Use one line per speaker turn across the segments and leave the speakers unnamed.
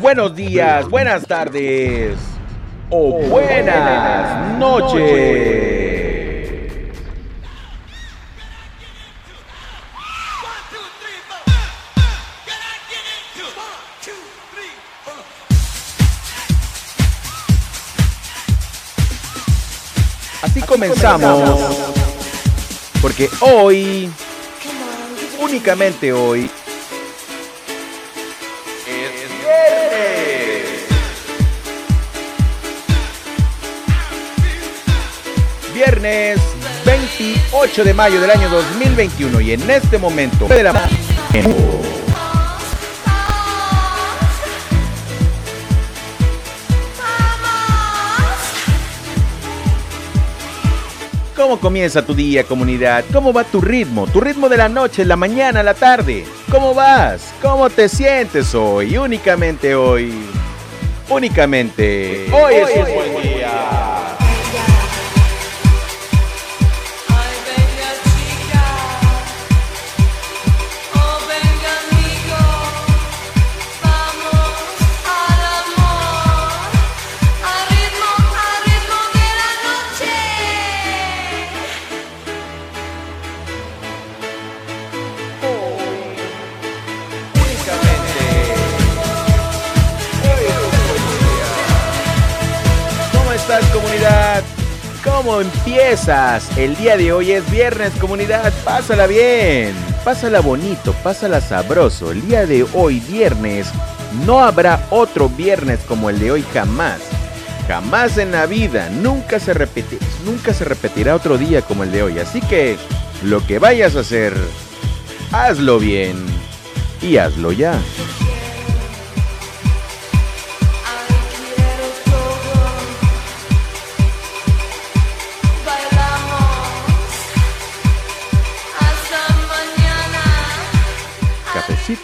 buenos días, buenas tardes o buenas noches. Así comenzamos, porque hoy, únicamente hoy, viernes 28 de mayo del año 2021 y en este momento de la ¿Cómo comienza tu día, comunidad? ¿Cómo va tu ritmo? Tu ritmo de la noche, la mañana, la tarde. ¿Cómo vas? ¿Cómo te sientes hoy? Únicamente hoy. Únicamente. Hoy, es un buen día. ¿Cómo empiezas? El día de hoy es viernes, comunidad. Pásala bien, pásala bonito, pásala sabroso. El día de hoy, viernes, no habrá otro viernes como el de hoy jamás. Jamás en la vida, nunca se, nunca se repetirá otro día como el de hoy. Así que lo que vayas a hacer, hazlo bien y hazlo ya.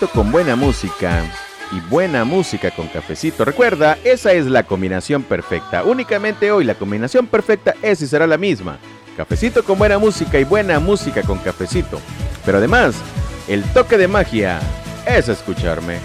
Con buena música y buena música con cafecito. Recuerda, esa es la combinación perfecta. Únicamente hoy la combinación perfecta es y será la misma. Cafecito con buena música y buena música con cafecito. Pero además, el toque de magia es escucharme.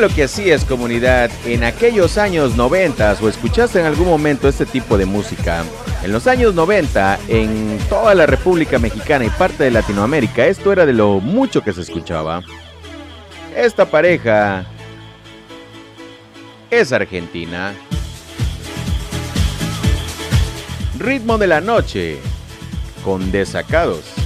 Lo que hacías comunidad en aquellos años 90 o escuchaste en algún momento este tipo de música? En los años 90, en toda la República Mexicana y parte de Latinoamérica, esto era de lo mucho que se escuchaba. Esta pareja es argentina. Ritmo de la noche con desacados.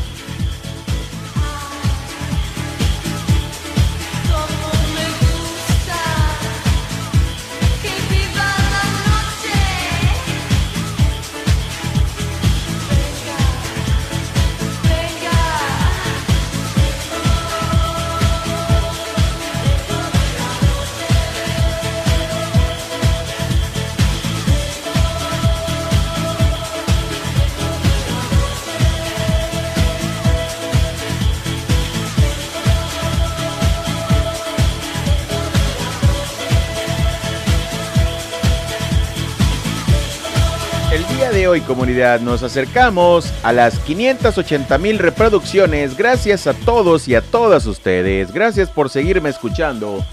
Hoy comunidad nos acercamos a las 580 mil reproducciones. Gracias a todos y a todas ustedes. Gracias por seguirme escuchando,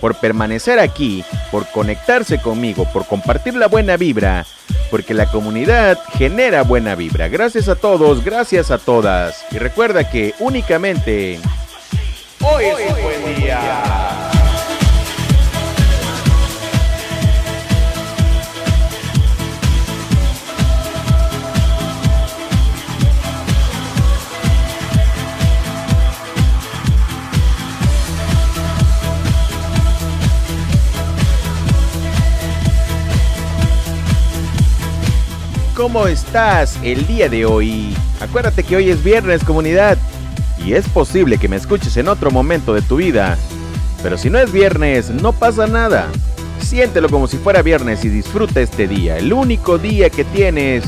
por permanecer aquí, por conectarse conmigo, por compartir la buena vibra, porque la comunidad genera buena vibra. Gracias a todos, gracias a todas. Y recuerda que únicamente hoy es un buen día. ¿Cómo estás el día de hoy? Acuérdate que hoy es viernes comunidad y es posible que me escuches en otro momento de tu vida. Pero si no es viernes, no pasa nada. Siéntelo como si fuera viernes y disfruta este día. El único día que tienes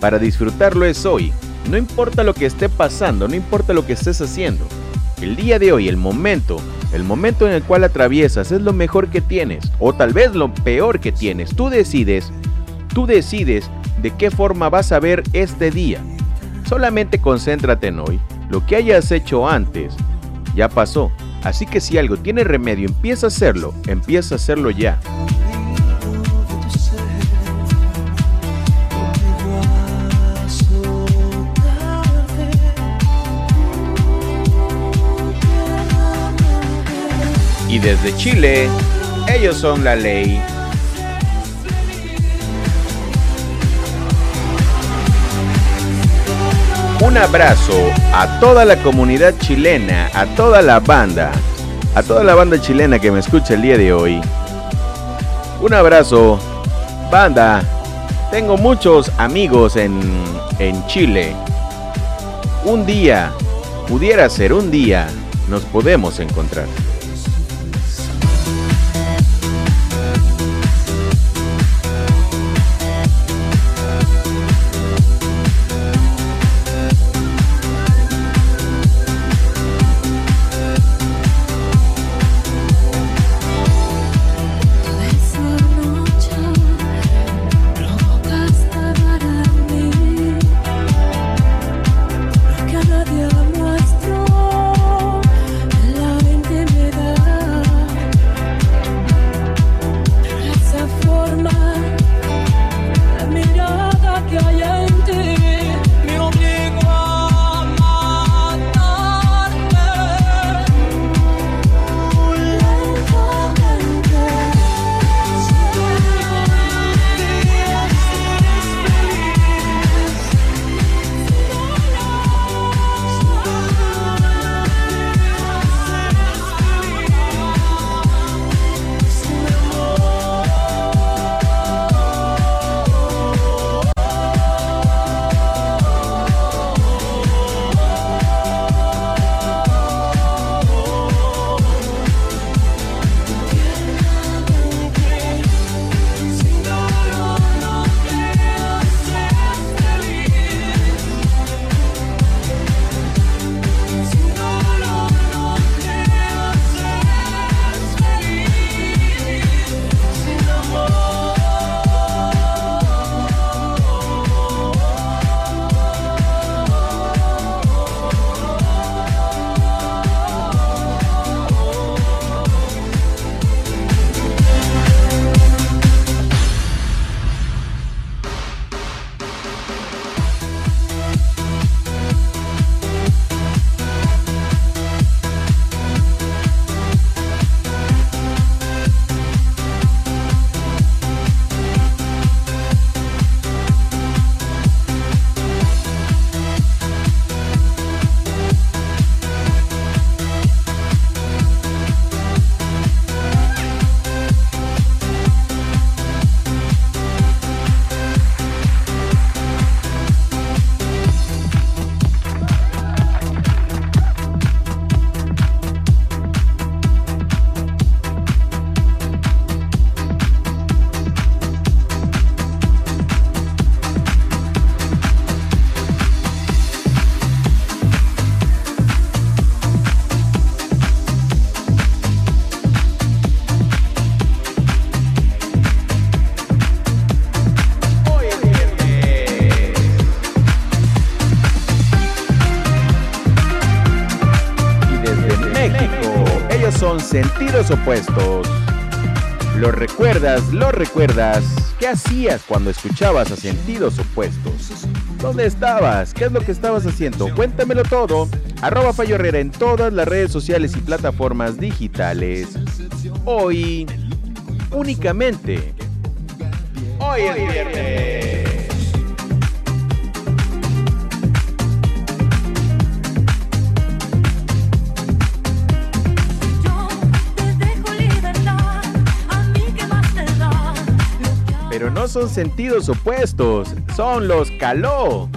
para disfrutarlo es hoy. No importa lo que esté pasando, no importa lo que estés haciendo. El día de hoy, el momento, el momento en el cual atraviesas es lo mejor que tienes o tal vez lo peor que tienes. Tú decides, tú decides de qué forma vas a ver este día. Solamente concéntrate en hoy. Lo que hayas hecho antes ya pasó. Así que si algo tiene remedio, empieza a hacerlo, empieza a hacerlo ya. Y desde Chile, ellos son la ley. Un abrazo a toda la comunidad chilena, a toda la banda, a toda la banda chilena que me escucha el día de hoy. Un abrazo, banda. Tengo muchos amigos en, en Chile. Un día, pudiera ser un día, nos podemos encontrar. Sentidos opuestos. ¿Lo recuerdas? ¿Lo recuerdas? ¿Qué hacías cuando escuchabas a sentidos opuestos? ¿Dónde estabas? ¿Qué es lo que estabas haciendo? Cuéntamelo todo. Arroba Fallo Herrera en todas las redes sociales y plataformas digitales. Hoy, únicamente. Hoy es viernes. No son sentidos opuestos, Son los Caló.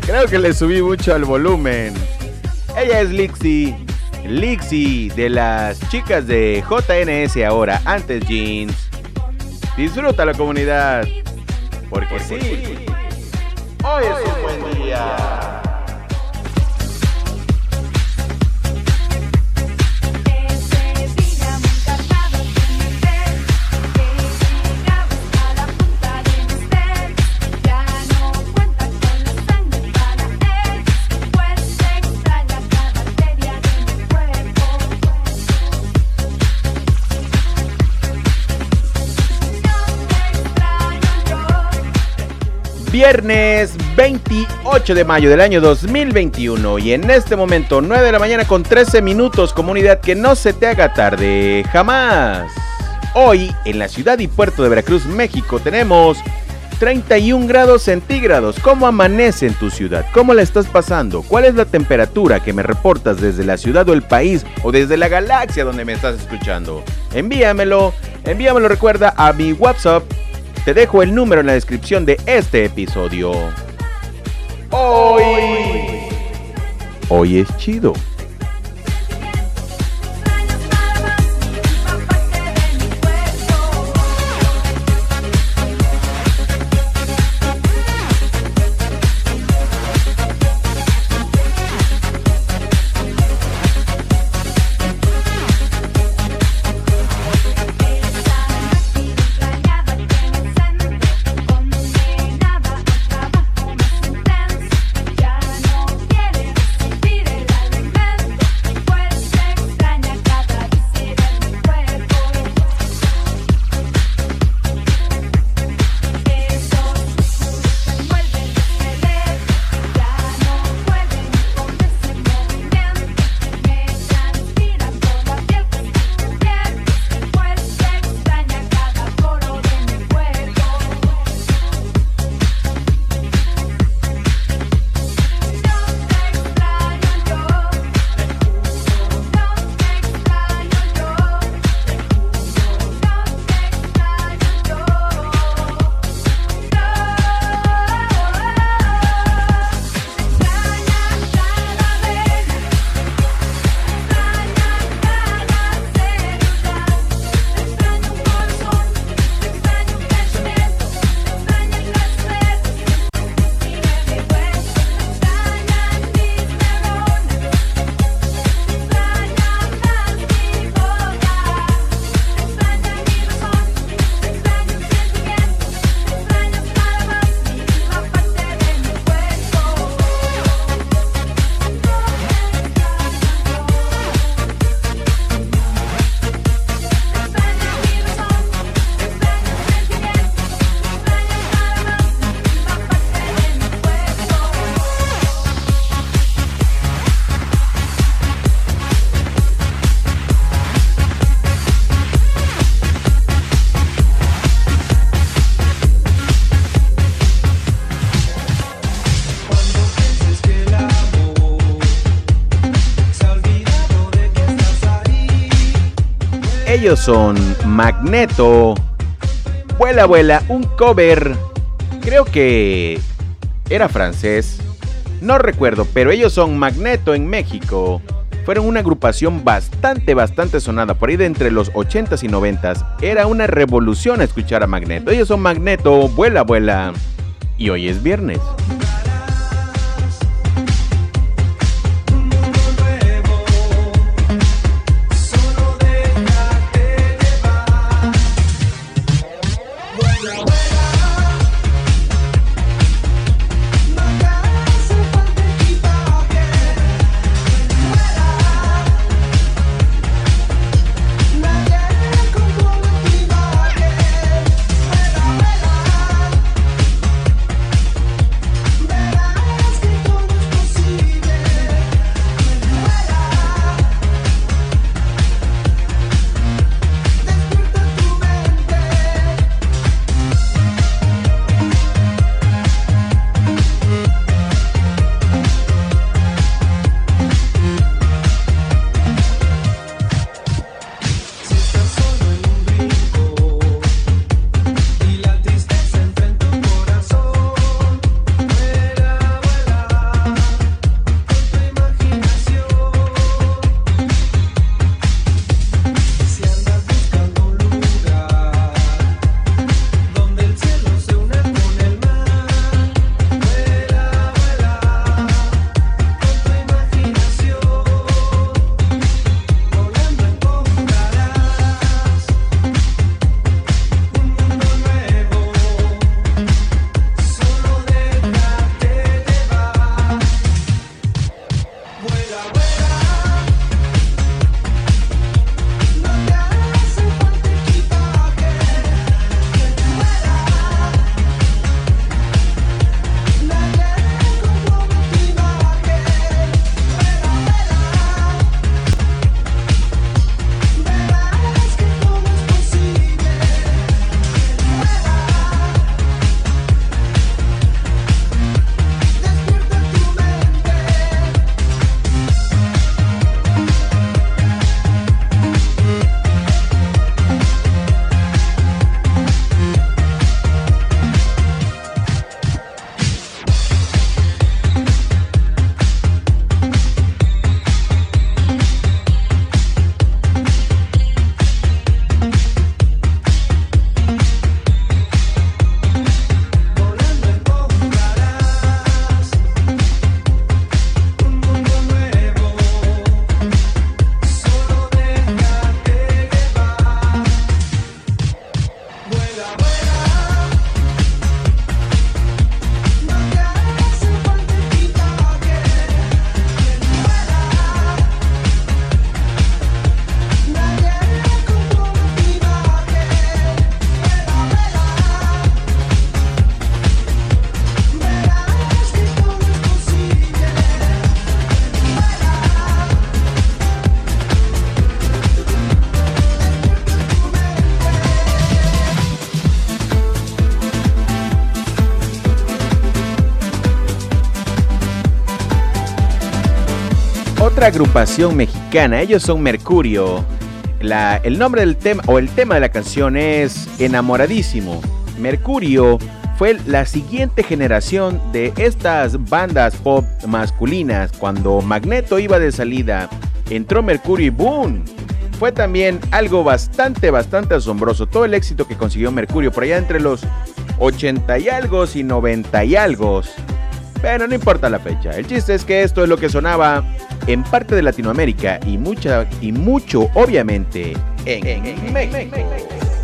Creo que le subí mucho al volumen. Ella es Lixie. Lixie de las chicas de JNS ahora, antes Jeans. Disfruta la comunidad. Porque sí, hoy es un buen día. Viernes 28 de mayo del año 2021 y en este momento 9 de la mañana con 13 minutos comunidad que no se te haga tarde jamás. Hoy en la ciudad y puerto de Veracruz, México tenemos 31 grados centígrados. ¿Cómo amanece en tu ciudad? ¿Cómo la estás pasando? ¿Cuál es la temperatura que me reportas desde la ciudad o el país o desde la galaxia donde me estás escuchando? Envíamelo, envíamelo recuerda a mi WhatsApp te dejo el número en la descripción de este episodio. Hoy. Hoy es chido.
Ellos son Magneto. Vuela, vuela, un cover. Creo que era francés. No recuerdo, pero ellos son Magneto en México. Fueron una agrupación bastante, bastante sonada. Por ahí de entre los 80s y 90s. Era una revolución escuchar a Magneto. Ellos son Magneto, vuela, vuela. Y hoy es viernes. Agrupación mexicana, ellos son Mercurio. El nombre del tema o el tema de la canción es Enamoradísimo. Mercurio fue la siguiente generación de estas bandas pop masculinas. Cuando Magneto iba de salida, entró Mercurio y ¡boom! Fue también algo bastante, bastante asombroso. Todo el éxito que consiguió Mercurio por allá entre los 80 y algo y 90 y algo. Pero no importa la fecha. El chiste es que esto es lo que sonaba en parte de Latinoamérica y, mucha, y mucho, obviamente, en, en México.
de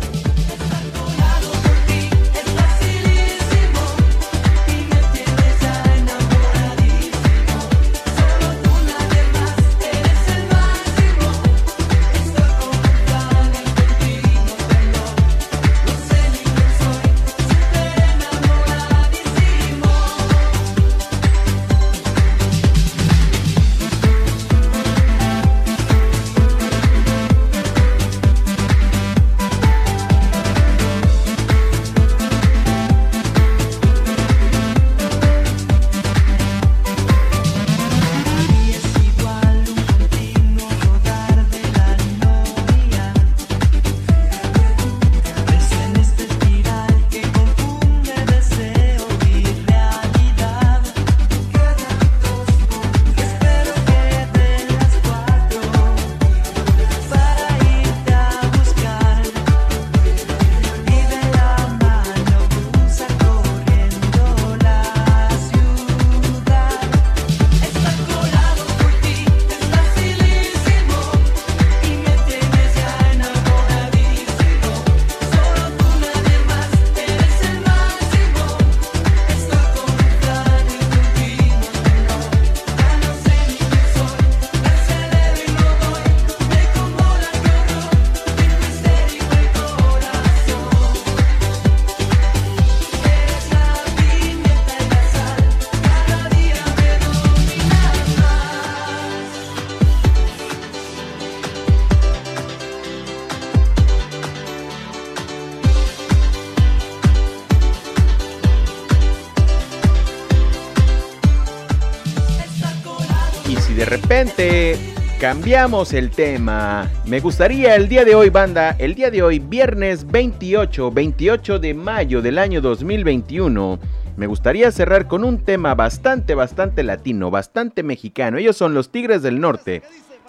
cambiamos el tema. Me gustaría el día de hoy, banda, el día de hoy, viernes 28, 28 de mayo del año 2021. Me gustaría cerrar con un tema bastante, bastante latino, bastante mexicano. Ellos son los Tigres del Norte,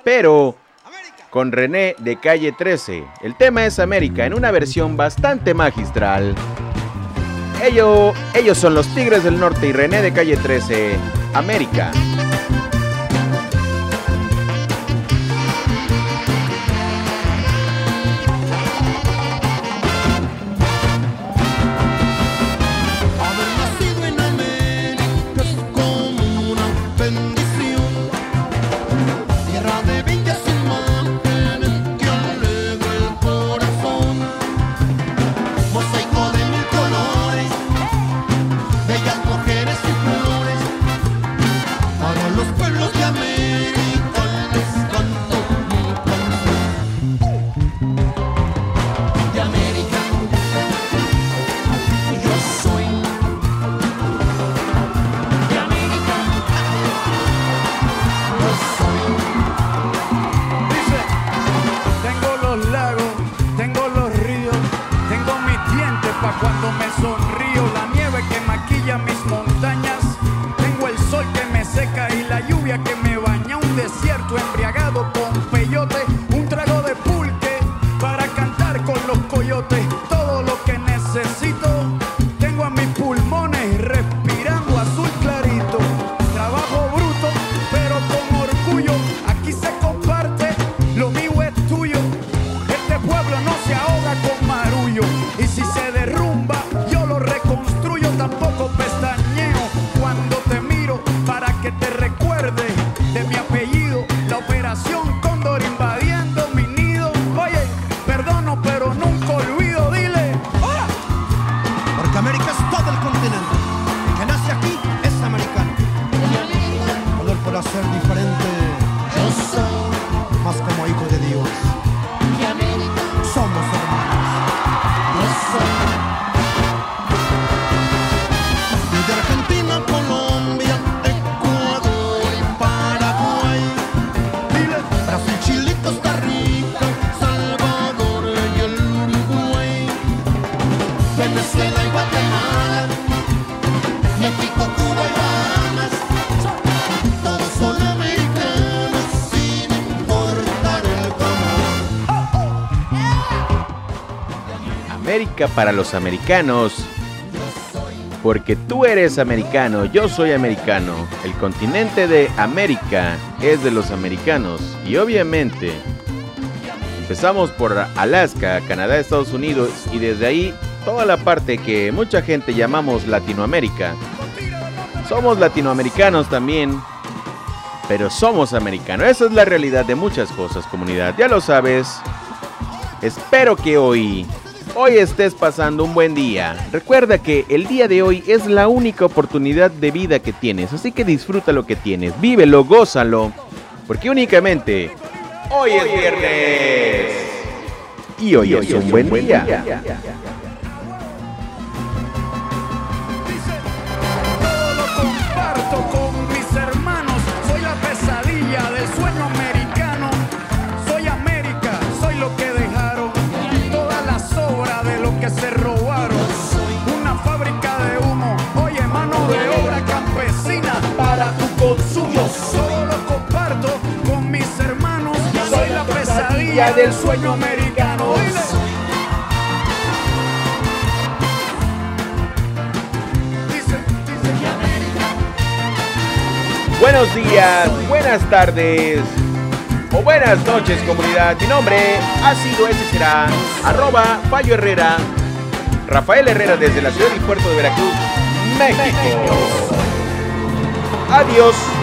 pero con René de Calle 13. El tema es América en una versión bastante magistral. Ellos, ellos son los Tigres del Norte y René de Calle 13. América. cuando me sonríe. 30 para los americanos. Porque tú eres americano, yo soy americano. El continente de América es de los americanos. Y obviamente empezamos por Alaska, Canadá, Estados Unidos y desde ahí toda la parte que mucha gente llamamos Latinoamérica. Somos latinoamericanos también, pero somos americanos. Esa es la realidad de muchas cosas, comunidad. Ya lo sabes. Espero que hoy hoy estés pasando un buen día. Recuerda que el día de hoy es la única oportunidad de vida que tienes, así que disfruta lo que tienes, vívelo, gózalo, porque únicamente hoy es viernes. Y hoy es un buen día. del sueño americano. Buenos días, buenas tardes o buenas noches comunidad. Mi nombre ha sido, ese será, arroba Fallo Herrera, Rafael Herrera desde la ciudad y puerto de Veracruz, México. Adiós.